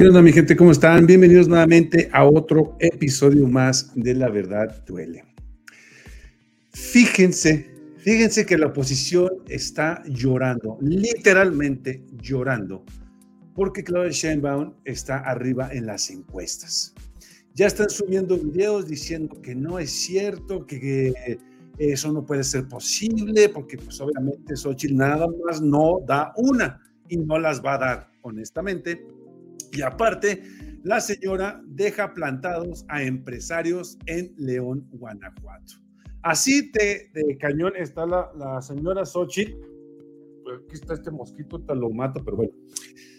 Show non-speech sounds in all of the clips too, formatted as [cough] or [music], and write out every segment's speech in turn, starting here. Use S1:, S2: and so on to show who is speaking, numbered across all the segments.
S1: ¿Qué onda mi gente? ¿Cómo están? Bienvenidos nuevamente a otro episodio más de La Verdad Duele. Fíjense, fíjense que la oposición está llorando, literalmente llorando, porque Claudia Sheinbaum está arriba en las encuestas. Ya están subiendo videos diciendo que no es cierto, que eso no puede ser posible, porque pues obviamente Xochitl nada más no da una y no las va a dar, honestamente y aparte, la señora deja plantados a empresarios en León, Guanajuato. Así de, cañón está la, señora Xochitl. Aquí está este mosquito, te lo mato, pero bueno.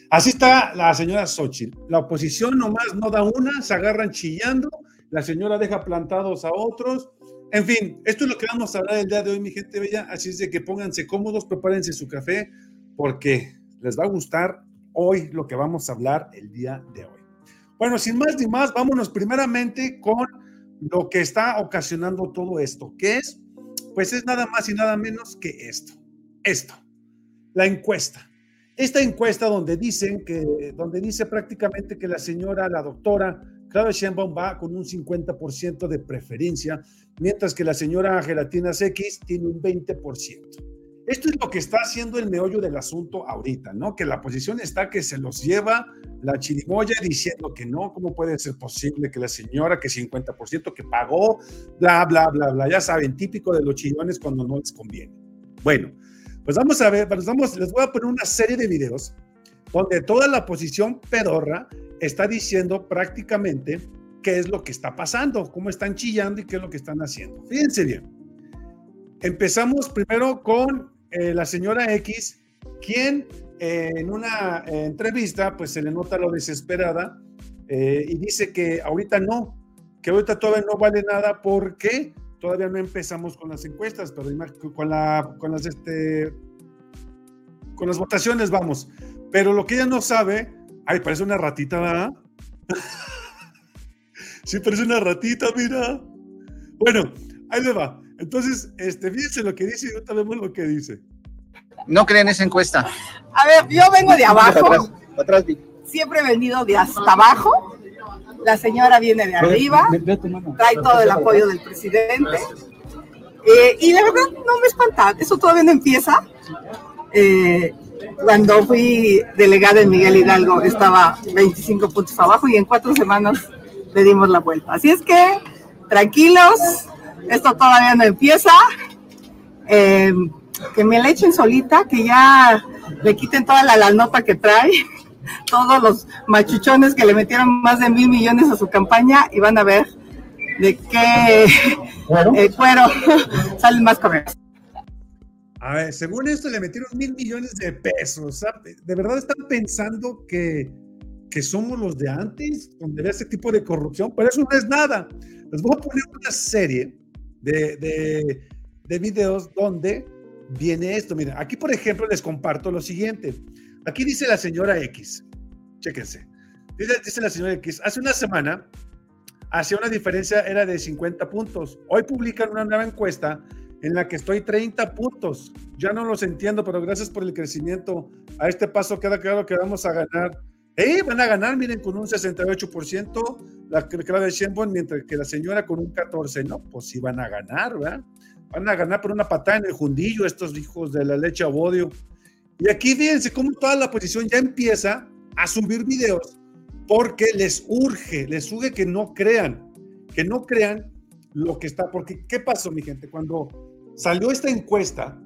S1: Así está la señora Xochitl. La oposición nomás no da una, se agarran chillando, la señora deja plantados a otros. En fin, esto es lo que vamos a hablar el día de hoy, mi gente bella. Así es de que pónganse cómodos, prepárense su café, porque les va a gustar hoy lo que vamos a hablar el día de hoy. Bueno, sin más ni más, vámonos primeramente con lo que está ocasionando todo esto, que es, pues es nada más y nada menos que esto, esto, la encuesta. Esta encuesta donde dicen que, donde dice prácticamente que la señora, la doctora Claudia Sheinbaum va con un 50% de preferencia, mientras que la señora Gelatinas X tiene un 20%. Esto es lo que está haciendo el meollo del asunto ahorita, ¿no? Que la posición está que se los lleva la chirimoya diciendo que no, ¿cómo puede ser posible que la señora que 50% que pagó, bla, bla, bla, bla, ya saben, típico de los chillones cuando no les conviene. Bueno, pues vamos a ver, pues vamos, les voy a poner una serie de videos donde toda la posición pedorra está diciendo prácticamente qué es lo que está pasando, cómo están chillando y qué es lo que están haciendo. Fíjense bien. Empezamos primero con eh, la señora X, quien eh, en una eh, entrevista pues se le nota lo desesperada y dice que ahorita no, que ahorita todavía no vale nada porque todavía no empezamos con las encuestas, pero con, la, con las este, con las votaciones vamos. Pero lo que ella no sabe, ay, parece una ratita, ¿verdad? [laughs] sí, parece una ratita, mira. Bueno, ahí le va. Entonces, este, fíjense lo que dice y ahorita vemos lo que dice.
S2: No creen esa encuesta.
S3: A ver, yo vengo de abajo. Siempre he venido de hasta abajo. La señora viene de arriba. Trae todo el apoyo del presidente. Eh, y la verdad no me espanta. Eso todavía no empieza. Eh, cuando fui delegada en Miguel Hidalgo estaba 25 puntos abajo y en cuatro semanas le dimos la vuelta. Así es que tranquilos, esto todavía no empieza. Eh, que me la echen solita, que ya le quiten toda la, la, nota que trae, [laughs] todos los machuchones que le metieron más de mil millones a su campaña y van a ver de qué eh, cuero [laughs] salen más correos.
S1: A ver, según esto le metieron mil millones de pesos. ¿De verdad están pensando que, que somos los de antes, donde había ese tipo de corrupción? Pero eso no es nada. Les voy a poner una serie de, de, videos donde viene esto. Miren, aquí por ejemplo les comparto lo siguiente. Aquí dice la señora X, chéquense. Dice, dice la señora X, hace una semana hacía una diferencia, era de 50 puntos. Hoy publican una nueva encuesta en la que estoy 30 puntos. Ya no los entiendo, pero gracias por el crecimiento. A este paso queda claro que vamos a ganar ¡Eh! Van a ganar, miren, con un 68%, la Claudia Sheinbaum, mientras que la señora con un 14%, no, pues sí van a ganar, ¿verdad? Van a ganar por una patada en el jundillo estos hijos de la leche a bodio. Y aquí fíjense cómo toda la oposición ya empieza a subir videos porque les urge, les urge que no crean, que no crean lo que está, porque ¿qué pasó, mi gente? Cuando salió esta encuesta,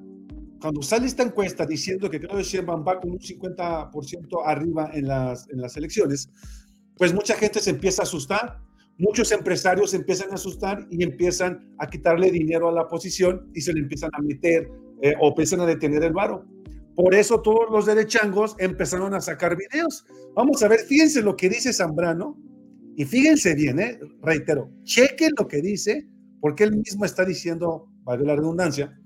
S1: cuando sale esta encuesta diciendo que Claudio Sheinbaum va con un 50% arriba en las, en las elecciones, pues mucha gente se empieza a asustar, muchos empresarios se empiezan a asustar y empiezan a quitarle dinero a la oposición y se le empiezan a meter eh, o empiezan a detener el varo. Por eso todos los derechangos empezaron a sacar videos. Vamos a ver, fíjense lo que dice Zambrano y fíjense bien, eh, reitero, chequen lo que dice, porque él mismo está diciendo, vale la redundancia,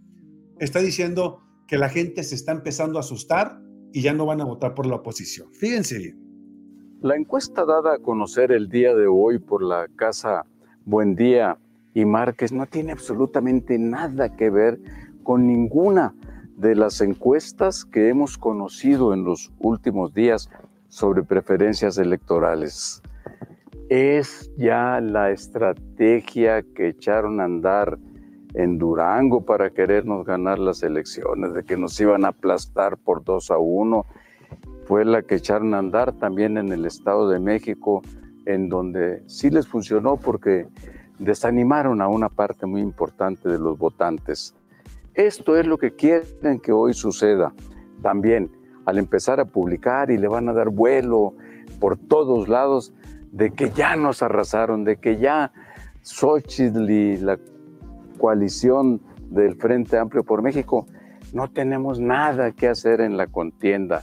S1: está diciendo que la gente se está empezando a asustar y ya no van a votar por la oposición. Fíjense bien.
S4: La encuesta dada a conocer el día de hoy por la Casa Buendía y Márquez no tiene absolutamente nada que ver con ninguna de las encuestas que hemos conocido en los últimos días sobre preferencias electorales. Es ya la estrategia que echaron a andar en Durango para querernos ganar las elecciones, de que nos iban a aplastar por dos a uno. Fue la que echaron a andar también en el Estado de México, en donde sí les funcionó porque desanimaron a una parte muy importante de los votantes. Esto es lo que quieren que hoy suceda. También, al empezar a publicar y le van a dar vuelo por todos lados, de que ya nos arrasaron, de que ya Xochitl y la coalición del Frente Amplio por México, no tenemos nada que hacer en la contienda,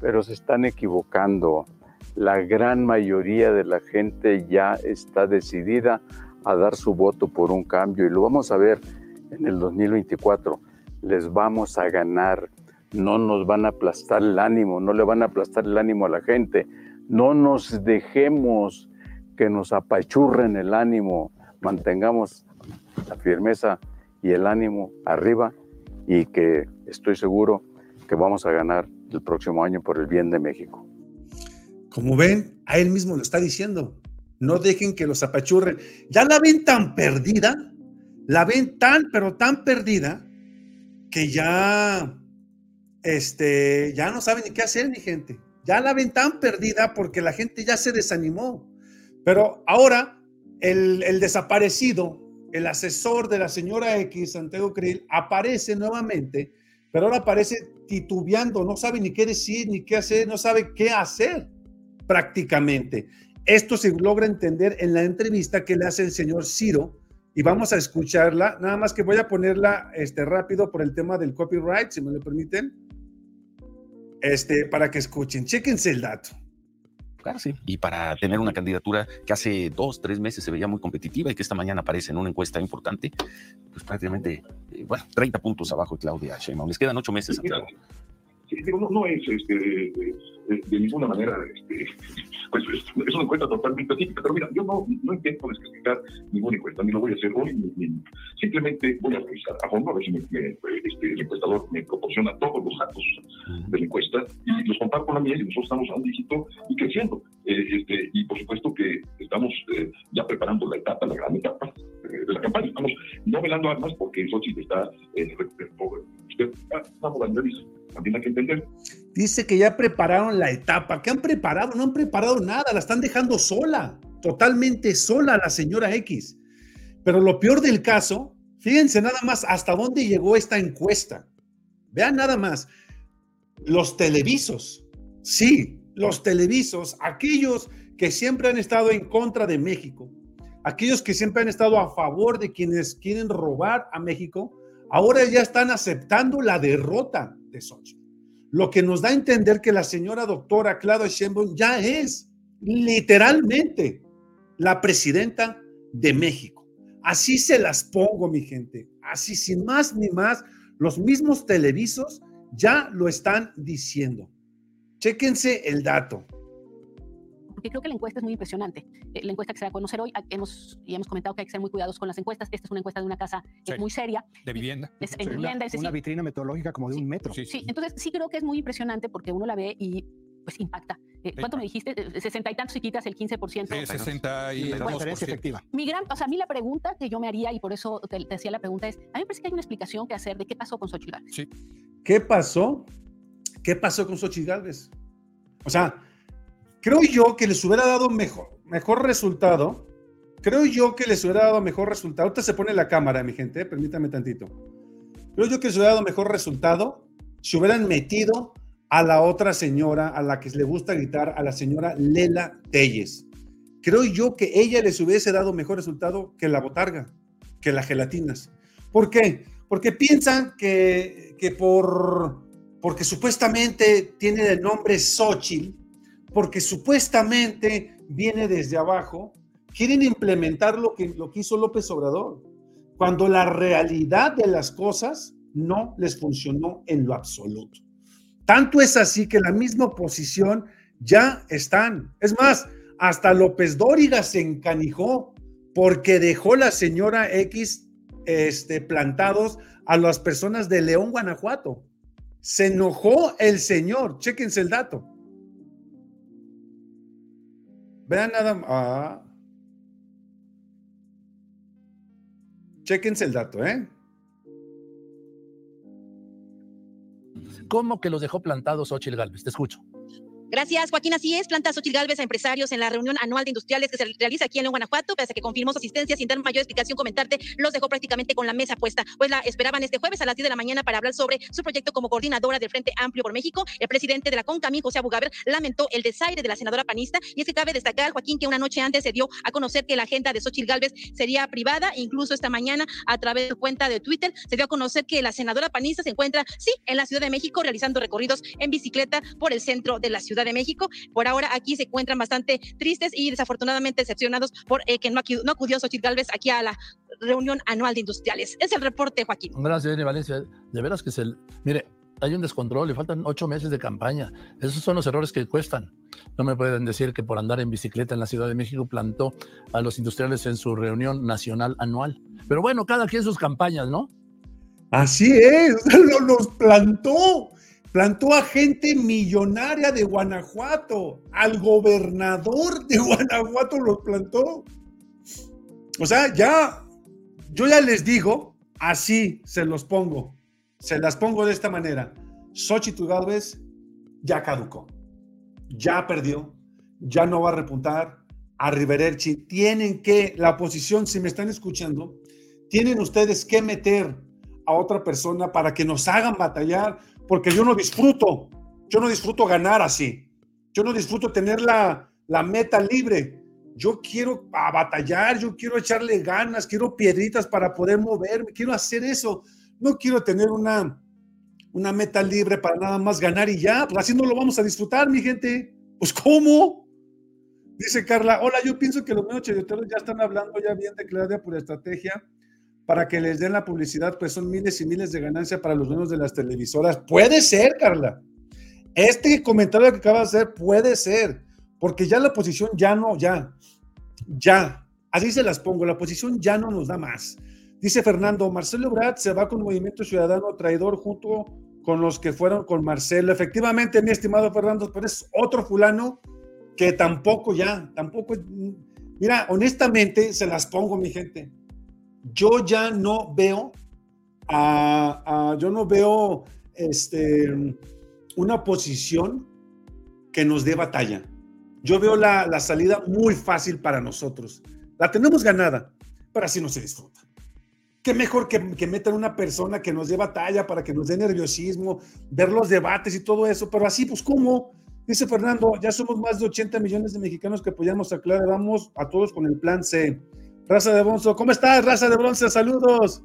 S4: pero se están equivocando. La gran mayoría de la gente ya está decidida a dar su voto por un cambio y lo vamos a ver en el 2024. Les vamos a ganar, no nos van a aplastar el ánimo, no le van a aplastar el ánimo a la gente. No nos dejemos que nos apachurren el ánimo, mantengamos la firmeza y el ánimo arriba y que estoy seguro que vamos a ganar el próximo año por el bien de México.
S1: Como ven, a él mismo lo está diciendo. No dejen que los apachurren. Ya la ven tan perdida, la ven tan, pero tan perdida, que ya, este, ya no saben ni qué hacer, mi gente. Ya la ven tan perdida porque la gente ya se desanimó. Pero ahora el, el desaparecido, el asesor de la señora X, Santiago Krill, aparece nuevamente, pero ahora aparece titubeando, no sabe ni qué decir, ni qué hacer, no sabe qué hacer prácticamente. Esto se logra entender en la entrevista que le hace el señor Ciro y vamos a escucharla, nada más que voy a ponerla este, rápido por el tema del copyright, si me lo permiten, este, para que escuchen, chéquense el dato.
S5: Y para tener una candidatura que hace dos, tres meses se veía muy competitiva y que esta mañana aparece en una encuesta importante, pues prácticamente, eh, bueno, 30 puntos abajo de Claudia Sheinbaum. Les quedan ocho meses, Santiago.
S6: Digo, no, no, es este, de, ninguna manera, este, [laughs] pues es, una encuesta totalmente específica, pero mira, yo no, no intento descalificar ninguna encuesta, ni lo voy a hacer hoy, simplemente voy a revisar a fondo a ver si este, el encuestador me proporciona todos los datos de la encuesta y los comparto con la mía y nosotros estamos a un dígito y creciendo. Eh, este, y por supuesto que estamos eh, ya preparando la etapa, la gran etapa eh, de la campaña. Estamos no velando armas porque Xochitl está,
S1: Dice que ya prepararon la etapa. ¿Qué han preparado? No han preparado nada, la están dejando sola, totalmente sola la señora X. Pero lo peor del caso, fíjense nada más hasta dónde llegó esta encuesta. Vean nada más, los televisos, sí, los televisos, aquellos que siempre han estado en contra de México, aquellos que siempre han estado a favor de quienes quieren robar a México, ahora ya están aceptando la derrota de Xochitl. Lo que nos da a entender que la señora doctora Claudia Sheinbaum ya es literalmente la presidenta de México. Así se las pongo, mi gente. Así, sin más ni más, los mismos televisos ya lo están diciendo. Chéquense el dato
S7: porque creo que la encuesta es muy impresionante. Eh, la encuesta que se va a conocer hoy, hemos, y hemos comentado que hay que ser muy cuidadosos con las encuestas. Esta es una encuesta de una casa eh, muy seria.
S8: De vivienda.
S7: Es, en vivienda.
S8: Una, una vitrina metodológica como de un metro.
S7: Sí, entonces sí creo que es muy impresionante porque uno la ve y pues impacta. Eh, ¿Cuánto me dijiste? 60 y tantos y quitas el 15%.
S8: Sí, 60 y bueno, efectiva.
S7: Mi gran, o sea, a mí la pregunta que yo me haría, y por eso te, te, decía la pregunta, es, a mí me parece que hay una explicación que hacer de qué pasó con Xochitl
S8: Sí.
S1: ¿Qué pasó? ¿Qué pasó con Xochitl O sea, Creo yo que les hubiera dado mejor, mejor resultado. Creo yo que les hubiera dado mejor resultado. Ahorita se pone la cámara, mi gente, permítame tantito. Creo yo que les hubiera dado mejor resultado si hubieran metido a la otra señora, a la que le gusta gritar, a la señora Lela Telles. Creo yo que ella les hubiese dado mejor resultado que la botarga, que las gelatinas. ¿Por qué? Porque piensan que, que por, porque supuestamente tiene el nombre Xochitl, porque supuestamente viene desde abajo, quieren implementar lo que, lo que hizo López Obrador, cuando la realidad de las cosas no les funcionó en lo absoluto. Tanto es así que la misma oposición ya están. Es más, hasta López Dóriga se encanijó porque dejó la señora X este, plantados a las personas de León, Guanajuato. Se enojó el señor, chéquense el dato Vean nada más. Ah. Chequense el dato, ¿eh?
S9: ¿Cómo que los dejó plantados Ochil Galvez? Te escucho.
S10: Gracias, Joaquín. Así es, planta Xochitl Galvez a empresarios en la reunión anual de industriales que se realiza aquí en León, Guanajuato. Pese a que confirmó su asistencia sin dar mayor explicación, comentarte, los dejó prácticamente con la mesa puesta. Pues la esperaban este jueves a las 10 de la mañana para hablar sobre su proyecto como coordinadora del Frente Amplio por México. El presidente de la CONCAMI, José Abugaber, lamentó el desaire de la senadora panista. Y es que cabe destacar, Joaquín, que una noche antes se dio a conocer que la agenda de Xochitl Galvez sería privada. Incluso esta mañana, a través de su cuenta de Twitter, se dio a conocer que la senadora panista se encuentra, sí, en la Ciudad de México, realizando recorridos en bicicleta por el centro de la Ciudad de México. Por ahora aquí se encuentran bastante tristes y desafortunadamente decepcionados por eh, que no acudió, no acudió Xochitl Galvez aquí a la reunión anual de industriales. Es el reporte, Joaquín.
S9: Gracias, Valencia. De veras que es el... Mire, hay un descontrol, le faltan ocho meses de campaña. Esos son los errores que cuestan. No me pueden decir que por andar en bicicleta en la Ciudad de México plantó a los industriales en su reunión nacional anual. Pero bueno, cada quien sus campañas, ¿no?
S1: Así es, [laughs] los plantó plantó a gente millonaria de Guanajuato, al gobernador de Guanajuato los plantó. O sea, ya, yo ya les digo, así se los pongo, se las pongo de esta manera. Xochitl Galvez ya caducó, ya perdió, ya no va a repuntar. A Rivererchi tienen que, la oposición, si me están escuchando, tienen ustedes que meter a otra persona para que nos hagan batallar, porque yo no disfruto, yo no disfruto ganar así, yo no disfruto tener la, la meta libre, yo quiero batallar, yo quiero echarle ganas, quiero piedritas para poder moverme, quiero hacer eso, no quiero tener una, una meta libre para nada más ganar y ya, pues así no lo vamos a disfrutar, mi gente. Pues ¿cómo? Dice Carla, hola, yo pienso que los medios ya están hablando ya bien de claridad por estrategia para que les den la publicidad, pues son miles y miles de ganancias para los dueños de las televisoras. Puede ser, Carla. Este comentario que acaba de hacer puede ser, porque ya la oposición ya no, ya, ya, así se las pongo, la oposición ya no nos da más. Dice Fernando, Marcelo Brad se va con Movimiento Ciudadano Traidor junto con los que fueron con Marcelo. Efectivamente, mi estimado Fernando, pero es otro fulano que tampoco ya, tampoco, mira, honestamente se las pongo, mi gente yo ya no veo, yo no veo este, una posición que nos dé batalla. Yo veo la, salida muy fácil para nosotros. La tenemos ganada, pero así no se disfruta. Qué mejor que, que metan una persona que nos dé batalla para que nos dé nerviosismo, ver los debates y todo eso, pero así, pues, ¿cómo? Dice Fernando, ya somos más de 80 millones de mexicanos que apoyamos a Clara, vamos a todos con el plan C. Raza de Bronce, ¿cómo estás, Raza de Bronce? Saludos.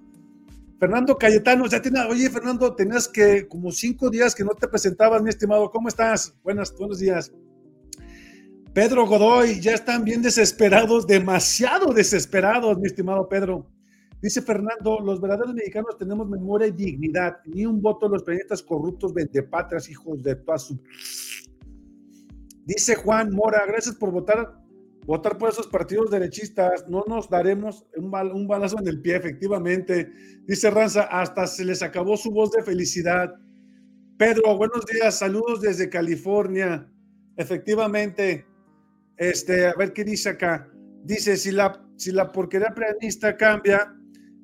S1: Fernando Cayetano, ya tiene, oye, Fernando, tenías que como cinco días que no te presentabas, mi estimado. ¿Cómo estás? Buenas, buenos días. Pedro Godoy, ya están bien desesperados, demasiado desesperados, mi estimado Pedro. Dice Fernando, los verdaderos mexicanos tenemos memoria y dignidad, ni un voto de los planetas corruptos, vendepatrias, hijos de toda su... Dice Juan Mora, gracias por votar votar por esos partidos derechistas, no nos daremos un, balazo en el pie, efectivamente. Dice Ranza, hasta se les acabó su voz de felicidad. Pedro, buenos días, saludos desde California. Efectivamente, este, a ver qué dice acá. Dice, si la, si la porquería pianista cambia,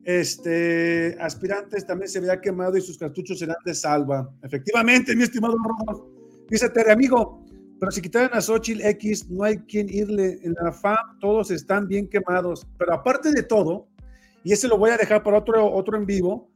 S1: este, aspirantes también se verá quemado y sus cartuchos serán de salva. Efectivamente, mi estimado Rodolfo. Dice Tere, amigo, pero si quitaran a Xochitl X, no hay quien irle. En la FAM todos están bien quemados. Pero aparte de todo, y ese lo voy a dejar para otro, otro en vivo,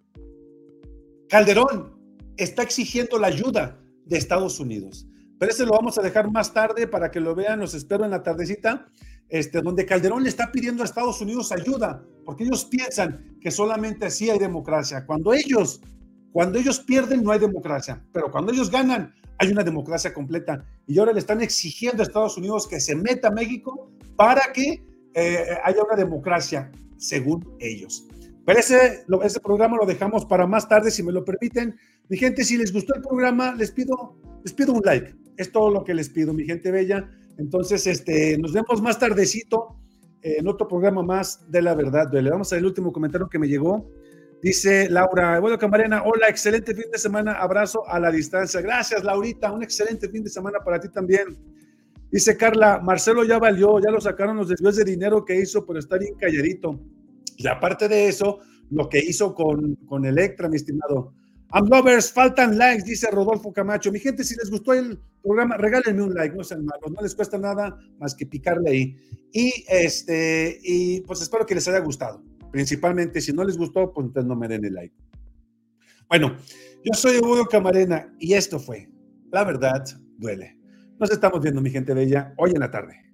S1: Calderón está exigiendo la ayuda de Estados Unidos. Pero ese lo vamos a dejar más tarde para que lo vean, los espero en la tardecita, este, donde Calderón le está pidiendo a Estados Unidos ayuda, porque ellos piensan que solamente así hay democracia. Cuando ellos, cuando ellos pierden no hay democracia, pero cuando ellos ganan hay una democracia completa. Y ahora le están exigiendo a Estados Unidos que se meta a México para que eh, haya una democracia, según ellos. Pero ese, ese programa lo dejamos para más tarde, si me lo permiten. Mi gente, si les gustó el programa, les pido, les pido un like. Es todo lo que les pido, mi gente bella. Entonces, este, nos vemos más tardecito en otro programa más de la verdad. Le vamos a ver el último comentario que me llegó. Dice Laura, bueno, Camarena, hola, excelente fin de semana, abrazo a la distancia. Gracias, Laurita, un excelente fin de semana para ti también. Dice Carla, Marcelo ya valió, ya lo sacaron los desvíos de dinero que hizo, pero está bien calladito. Y aparte de eso, lo que hizo con, con Electra, mi estimado. Amlovers, faltan likes, dice Rodolfo Camacho. Mi gente, si les gustó el programa, regálenme un like, no sean malos, no les cuesta nada más que picarle ahí. Y este, y pues espero que les haya gustado. Principalmente, si no les gustó, pues entonces no me den el like. Bueno, yo soy Hugo Camarena y esto fue La Verdad Duele. Nos estamos viendo, mi gente bella, hoy en la tarde.